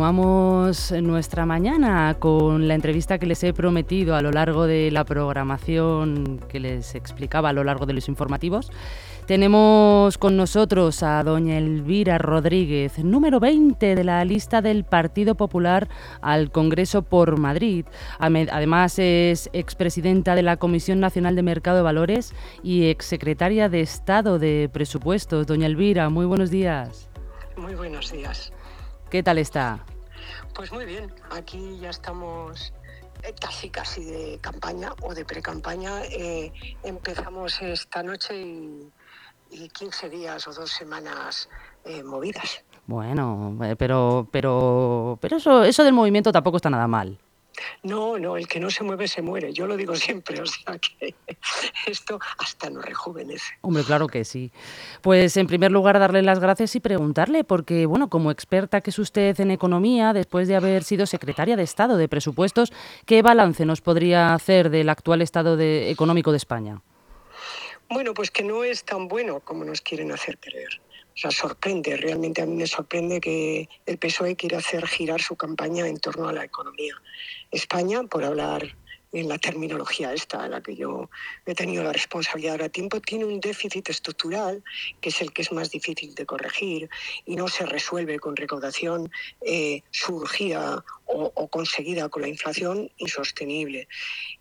continuamos nuestra mañana con la entrevista que les he prometido a lo largo de la programación que les explicaba a lo largo de los informativos. Tenemos con nosotros a doña Elvira Rodríguez, número 20 de la lista del Partido Popular al Congreso por Madrid. Además es expresidenta de la Comisión Nacional de Mercado de Valores y exsecretaria de Estado de Presupuestos. Doña Elvira, muy buenos días. Muy buenos días. ¿Qué tal está? Pues muy bien, aquí ya estamos eh, casi casi de campaña o de pre-campaña. Eh, empezamos esta noche y y 15 días o dos semanas eh, movidas. Bueno, pero, pero, pero eso, eso del movimiento tampoco está nada mal. No, no, el que no se mueve se muere. Yo lo digo siempre, o sea que esto hasta nos rejuvenece. Hombre, claro que sí. Pues en primer lugar darle las gracias y preguntarle, porque bueno, como experta que es usted en economía, después de haber sido secretaria de Estado de Presupuestos, ¿qué balance nos podría hacer del actual estado económico de España? Bueno, pues que no es tan bueno como nos quieren hacer creer. O sea, sorprende, realmente a mí me sorprende que el PSOE quiera hacer girar su campaña en torno a la economía. España, por hablar en la terminología esta, a la que yo he tenido la responsabilidad ahora tiempo, tiene un déficit estructural que es el que es más difícil de corregir y no se resuelve con recaudación eh, surgida o, o, conseguida con la inflación insostenible.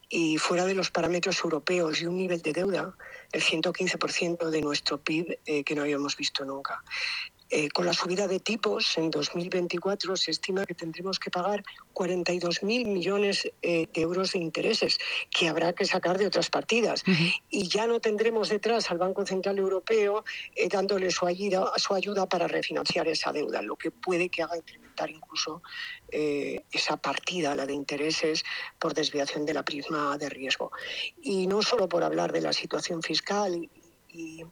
Y fuera de los parámetros europeos y un nivel de deuda, el 115% de nuestro PIB eh, que no habíamos visto nunca. Eh, con la subida de tipos, en 2024 se estima que tendremos que pagar 42.000 millones eh, de euros de intereses que habrá que sacar de otras partidas. Y ya no tendremos detrás al Banco Central Europeo eh, dándole su ayuda, su ayuda para refinanciar esa deuda, lo que puede que haga incrementar incluso esa partida, la de intereses, por desviación de la prisma de riesgo. Y no solo por hablar de la situación fiscal y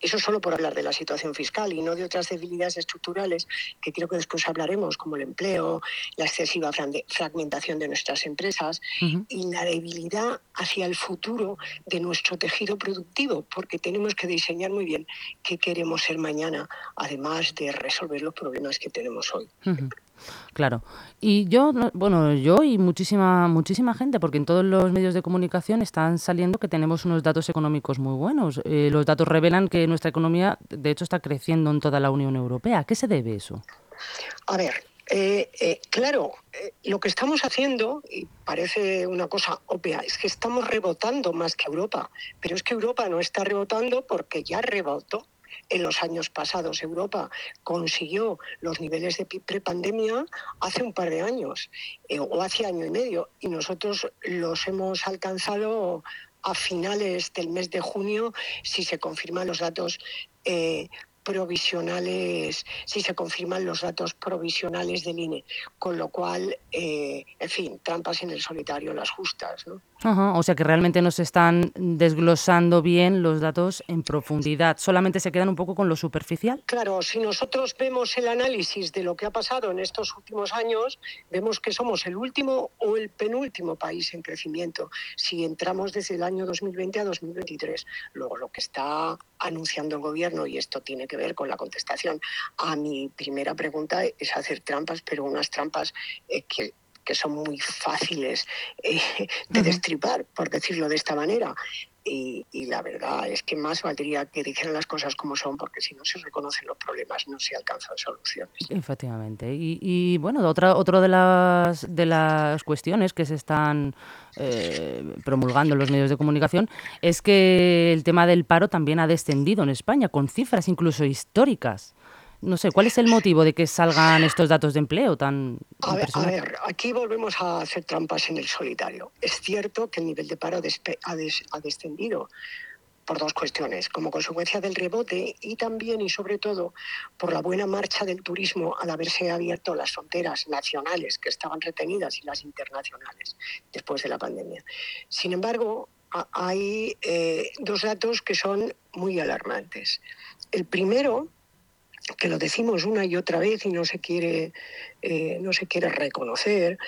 eso solo por hablar de la situación fiscal y no de otras debilidades estructurales que creo que después hablaremos, como el empleo, la excesiva fragmentación de nuestras empresas y la debilidad hacia el futuro de nuestro tejido productivo, porque tenemos que diseñar muy bien qué queremos ser mañana, además de resolver los problemas que tenemos hoy. Claro. Y yo, bueno, yo y muchísima, muchísima gente, porque en todos los medios de comunicación están saliendo que tenemos unos datos económicos muy buenos. Eh, los datos revelan que nuestra economía, de hecho, está creciendo en toda la Unión Europea. ¿A qué se debe eso? A ver, eh, eh, claro, lo que estamos haciendo, y parece una cosa obvia, es que estamos rebotando más que Europa, pero es que Europa no está rebotando porque ya rebotó en los años pasados. Europa consiguió los niveles de prepandemia hace un par de años eh, o hace año y medio y nosotros los hemos alcanzado a finales del mes de junio si se confirman los datos eh, provisionales, si se confirman los datos provisionales del INE, con lo cual, eh, en fin, trampas en el solitario, las justas. ¿no? o sea que realmente no se están desglosando bien los datos en profundidad, solamente se quedan un poco con lo superficial. Claro, si nosotros vemos el análisis de lo que ha pasado en estos últimos años, vemos que somos el último o el penúltimo país en crecimiento, si entramos desde el año 2020 a 2023. Luego, lo que está anunciando el gobierno, y esto tiene que ver con la contestación a mi primera pregunta, es hacer trampas, pero unas trampas eh, que que son muy fáciles eh, de destripar, por decirlo de esta manera. Y, la verdad es que más valdría que dijeran las cosas como son, porque si no se reconocen los problemas no se alcanzan soluciones. Efectivamente. Y, bueno, otra, otra de, las, de las cuestiones que se están eh, promulgando en los medios de comunicación es que el tema del paro también ha descendido en España, con cifras incluso históricas. No sé, ¿cuál es el motivo de que salgan estos datos de empleo tan... A ver, a ver, aquí volvemos a hacer trampas en el solitario. Es cierto que el nivel de paro ha, descendido por dos cuestiones, como consecuencia del rebote y también y sobre todo por la buena marcha del turismo al haberse abierto las fronteras nacionales que estaban retenidas y las internacionales después de la pandemia. Sin embargo, hay eh, dos datos que son muy alarmantes. El primero que lo decimos una y otra vez y no se quiere, eh, no se quiere reconocer,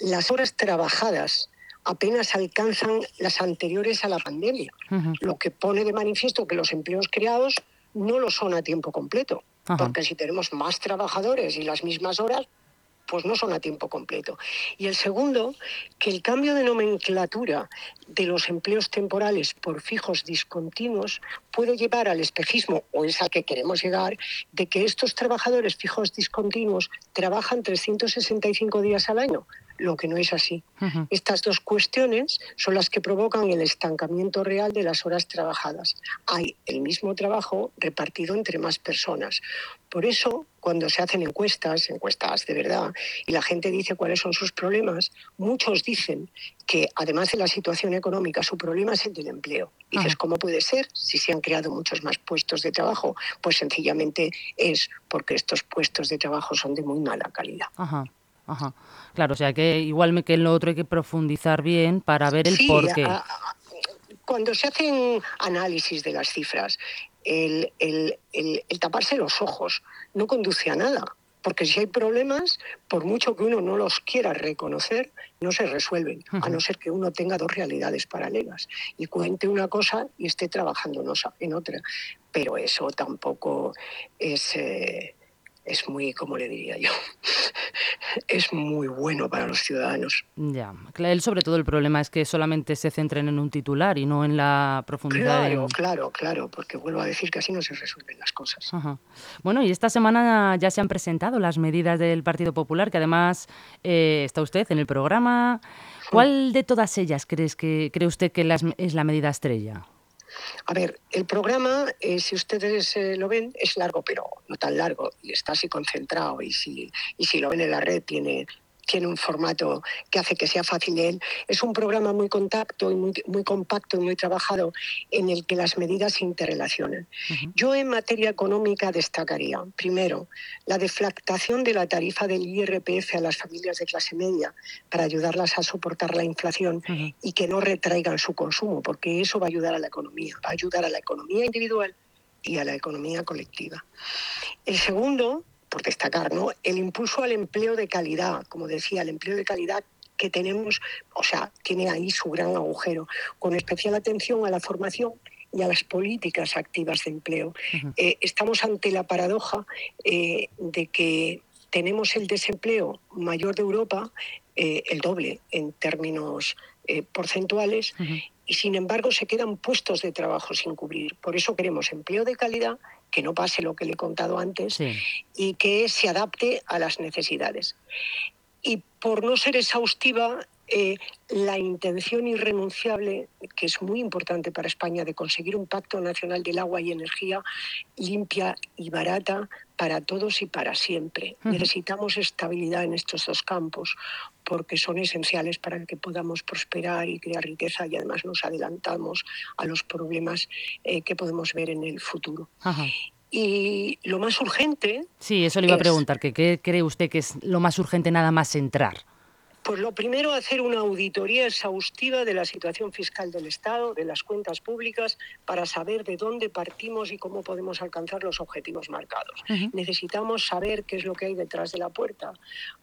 las horas trabajadas apenas alcanzan las anteriores a la pandemia, lo que pone de manifiesto que los empleos creados no lo son a tiempo completo, porque si tenemos más trabajadores y las mismas horas, pues no son a tiempo completo. Y el segundo, que el cambio de nomenclatura de los empleos temporales por fijos discontinuos puede llevar al espejismo, o es al que queremos llegar, de que estos trabajadores fijos discontinuos trabajan 365 días al año lo que no es así. Estas dos cuestiones son las que provocan el estancamiento real de las horas trabajadas. Hay el mismo trabajo repartido entre más personas. Por eso, cuando se hacen encuestas, encuestas de verdad, y la gente dice cuáles son sus problemas, muchos dicen que además de la situación económica, su problema es el del empleo. Dices, ¿cómo puede ser si se han creado muchos más puestos de trabajo? Pues sencillamente es porque estos puestos de trabajo son de muy mala calidad. Ajá. Claro, o sea que igual que en lo otro hay que profundizar bien para ver el sí, porqué. cuando se hacen análisis de las cifras, el, el, el, taparse los ojos no conduce a nada. Porque si hay problemas, por mucho que uno no los quiera reconocer, no se resuelven, a no ser que uno tenga dos realidades paralelas y cuente una cosa y esté trabajando en otra. Pero eso tampoco es, eh, es muy, como le diría yo, es muy bueno para los ciudadanos. Ya, él sobre todo el problema es que solamente se centren en un titular y no en la profundidad. Claro, claro, claro, porque vuelvo a decir que así no se resuelven las cosas. Bueno, y esta semana ya se han presentado las medidas del Partido Popular, que además eh, está usted en el programa. ¿Cuál de todas ellas crees que cree usted que es la medida estrella? A ver, el programa, eh, si ustedes eh, lo ven, es largo, pero no tan largo, y está así concentrado, y si, y si lo ven en la red, tiene tiene un formato que hace que sea fácil él. Es un programa muy contacto y muy, compacto y muy trabajado en el que las medidas se interrelacionan. Yo en materia económica destacaría, primero, la deflactación de la tarifa del IRPF a las familias de clase media para ayudarlas a soportar la inflación y que no retraigan su consumo, porque eso va a ayudar a la economía, va a ayudar a la economía individual y a la economía colectiva. El segundo, por destacar, ¿no? El impulso al empleo de calidad, como decía, el empleo de calidad que tenemos, o sea, tiene ahí su gran agujero, con especial atención a la formación y a las políticas activas de empleo. Eh, estamos ante la paradoja eh, de que tenemos el desempleo mayor de Europa, eh, el doble en términos porcentuales, y sin embargo se quedan puestos de trabajo sin cubrir. Por eso queremos empleo de calidad que no pase lo que le he contado antes y que se adapte a las necesidades. Y por no ser exhaustiva, eh, la intención irrenunciable, que es muy importante para España, de conseguir un pacto nacional del agua y energía limpia y barata para todos y para siempre. Necesitamos estabilidad en estos dos campos porque son esenciales para que podamos prosperar y crear riqueza y además nos adelantamos a los problemas eh, que podemos ver en el futuro. Y lo más urgente... Sí, eso le iba a preguntar, ¿qué cree usted que es lo más urgente nada más entrar? Pues lo primero, hacer una auditoría exhaustiva de la situación fiscal del Estado, de las cuentas públicas, para saber de dónde partimos y cómo podemos alcanzar los objetivos marcados. Necesitamos saber qué es lo que hay detrás de la puerta,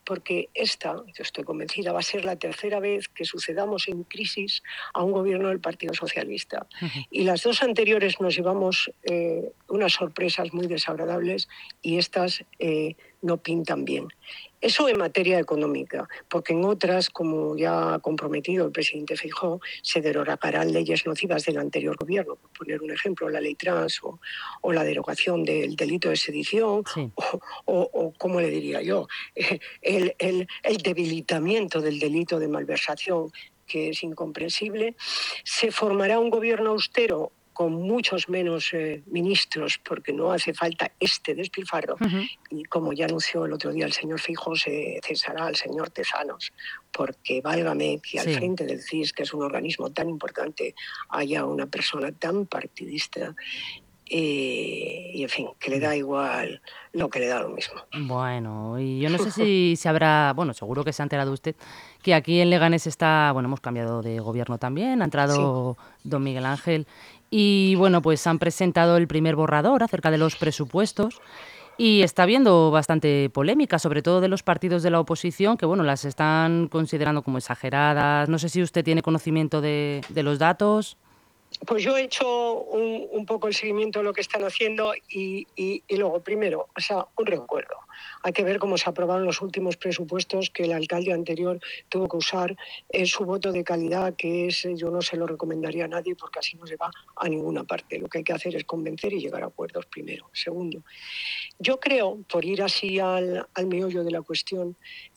porque esta, yo estoy convencida, va a ser la tercera vez que sucedamos en crisis a un gobierno del Partido Socialista. Y las dos anteriores nos llevamos eh, unas sorpresas muy desagradables y estas eh, no pintan bien. Eso en materia económica, porque en otras, como ya ha comprometido el presidente Feijóo, se derogarán leyes nocivas del anterior gobierno, por poner un ejemplo, la ley trans o, la derogación del delito de sedición, o, o, ¿cómo le diría yo?, el, el, el debilitamiento del delito de malversación que es incomprensible. Se formará un gobierno austero con muchos menos eh, ministros, porque no hace falta este despilfarro. Y como ya anunció el otro día el señor Fijo, se cesará al señor Tesanos, porque válgame que al frente del CIS, que es un organismo tan importante, haya una persona tan partidista y, y, en fin, que le da igual lo que le da lo mismo. Bueno, y yo no sé si se habrá, bueno, seguro que se ha enterado usted que aquí en Leganés está, bueno, hemos cambiado de gobierno también, ha entrado don Miguel Ángel y bueno, pues han presentado el primer borrador acerca de los presupuestos. Y está habiendo bastante polémica, sobre todo de los partidos de la oposición, que bueno, las están considerando como exageradas. No sé si usted tiene conocimiento de, los datos. Pues yo he hecho un, poco el seguimiento de lo que están haciendo y, y, luego, primero, o sea, un recuerdo. Hay que ver cómo se aprobaron los últimos presupuestos que el alcalde anterior tuvo que usar en su voto de calidad, que es, yo no se lo recomendaría a nadie porque así no se va a ninguna parte. Lo que hay que hacer es convencer y llegar a acuerdos primero. Segundo, yo creo, por ir así al, al meollo de la cuestión,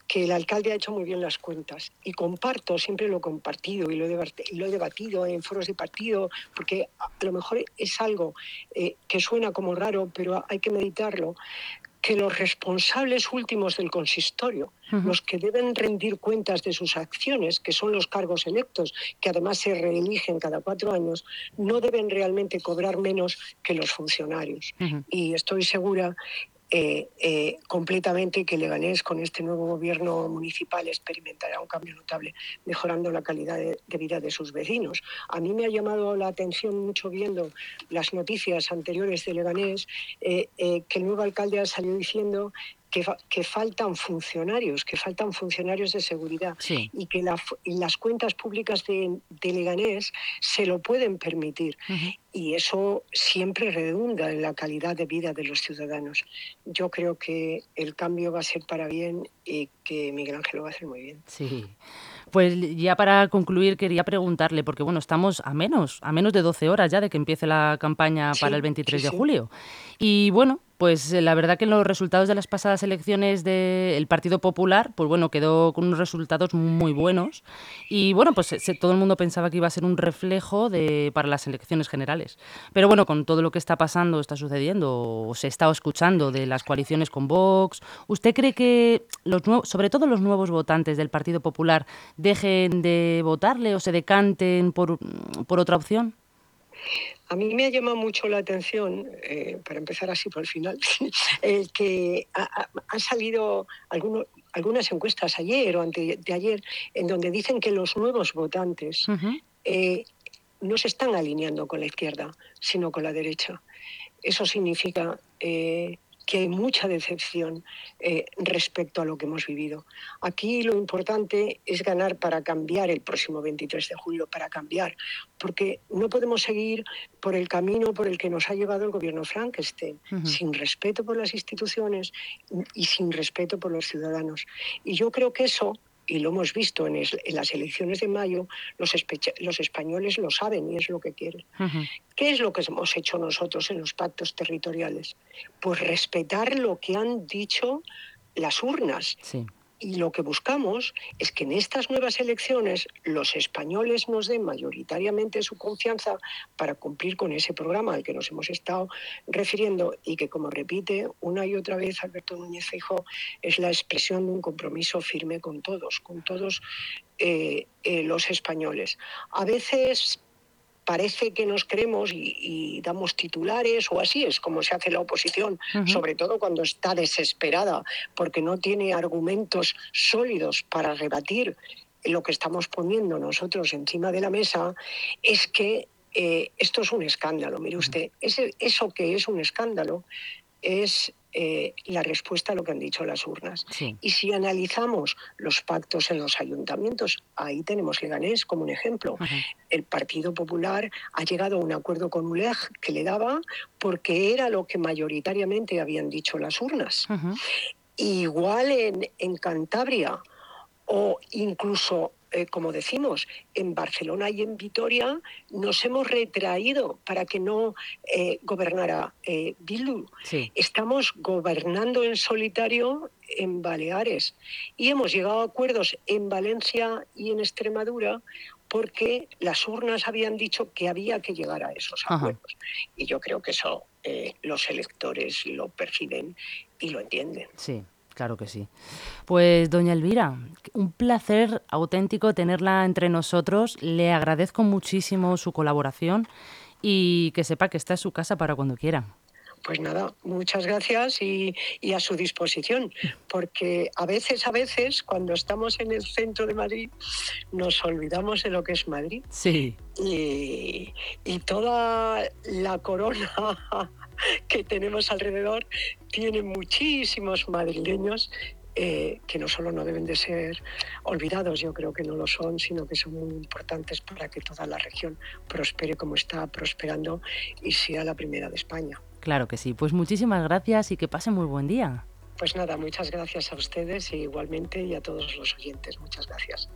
que el alcalde ha hecho muy bien las cuentas. Y comparto, siempre lo he compartido y lo he, debatido en foros de partido, porque a lo mejor es algo eh, que suena como raro, pero hay que meditarlo, que los responsables últimos del consistorio, los que deben rendir cuentas de sus acciones, que son los cargos electos, que además se reeligen cada cuatro años, no deben realmente cobrar menos que los funcionarios. Y estoy segura eh, eh, completamente que Leganés con este nuevo gobierno municipal experimentará un cambio notable, mejorando la calidad de, vida de sus vecinos. A mí me ha llamado la atención mucho viendo las noticias anteriores de Leganés eh, que el nuevo alcalde ha salido diciendo que, faltan funcionarios, que faltan funcionarios de seguridad y que las cuentas públicas de, Leganés se lo pueden permitir. Y eso siempre redunda en la calidad de vida de los ciudadanos. Yo creo que el cambio va a ser para bien y que Miguel Ángel lo va a hacer muy bien. Sí. Pues ya para concluir quería preguntarle, porque bueno, estamos a menos, a menos de 12 horas ya de que empiece la campaña para el 23 de julio. Y bueno, pues eh, la verdad que en los resultados de las pasadas elecciones del Partido Popular, pues bueno, quedó con unos resultados muy buenos. Y bueno, pues todo el mundo pensaba que iba a ser un reflejo de, para las elecciones generales. Pero bueno, con todo lo que está pasando, está sucediendo, o se está escuchando de las coaliciones con Vox, ¿usted cree que los nuevos, sobre todo los nuevos votantes del Partido Popular dejen de votarle o se decanten por, por otra opción? A mí me ha llamado mucho la atención, eh, para empezar así por el final, el que han salido algunos, algunas encuestas ayer o antes de ayer en donde dicen que los nuevos votantes eh, no se están alineando con la izquierda, sino con la derecha. Eso significa eh, que hay mucha decepción eh, respecto a lo que hemos vivido. Aquí lo importante es ganar para cambiar el próximo 23 de julio, para cambiar, porque no podemos seguir por el camino por el que nos ha llevado el gobierno Frankenstein, sin respeto por las instituciones y sin respeto por los ciudadanos. Y yo creo que eso y lo hemos visto en, las elecciones de mayo, los, los, españoles lo saben y es lo que quieren. ¿Qué es lo que hemos hecho nosotros en los pactos territoriales? Pues respetar lo que han dicho las urnas. Sí. Y lo que buscamos es que en estas nuevas elecciones los españoles nos den mayoritariamente su confianza para cumplir con ese programa al que nos hemos estado refiriendo y que, como repite una y otra vez Alberto Núñez Feijóo, es la expresión de un compromiso firme con todos, con todos eh, eh, los españoles. A veces parece que nos creemos y, damos titulares o así es como se hace la oposición, sobre todo cuando está desesperada porque no tiene argumentos sólidos para rebatir lo que estamos poniendo nosotros encima de la mesa, es que eh, esto es un escándalo. Mire usted, ese, eso que es un escándalo es eh, la respuesta a lo que han dicho las urnas. Y si analizamos los pactos en los ayuntamientos, ahí tenemos Leganés como un ejemplo. El Partido Popular ha llegado a un acuerdo con ULEG que le daba porque era lo que mayoritariamente habían dicho las urnas. Igual en, en Cantabria o incluso eh, como decimos, en Barcelona y en Vitoria nos hemos retraído para que no eh, gobernara eh, Bildu. Estamos gobernando en solitario en Baleares y hemos llegado a acuerdos en Valencia y en Extremadura porque las urnas habían dicho que había que llegar a esos acuerdos. Y yo creo que eso los electores lo perciben y lo entienden. Sí. Claro que sí. Pues doña Elvira, un placer auténtico tenerla entre nosotros. Le agradezco muchísimo su colaboración y que sepa que está en su casa para cuando quiera. Pues nada, muchas gracias y, a su disposición, porque a veces, a veces, cuando estamos en el centro de Madrid, nos olvidamos de lo que es Madrid. Sí. Y, y toda la corona que tenemos alrededor tiene muchísimos madrileños eh, que no solo no deben de ser olvidados, yo creo que no lo son, sino que son muy importantes para que toda la región prospere como está prosperando y sea la primera de España. Claro que sí. Pues muchísimas gracias y que pase muy buen día. Pues nada, muchas gracias a ustedes y igualmente y a todos los oyentes. Muchas gracias.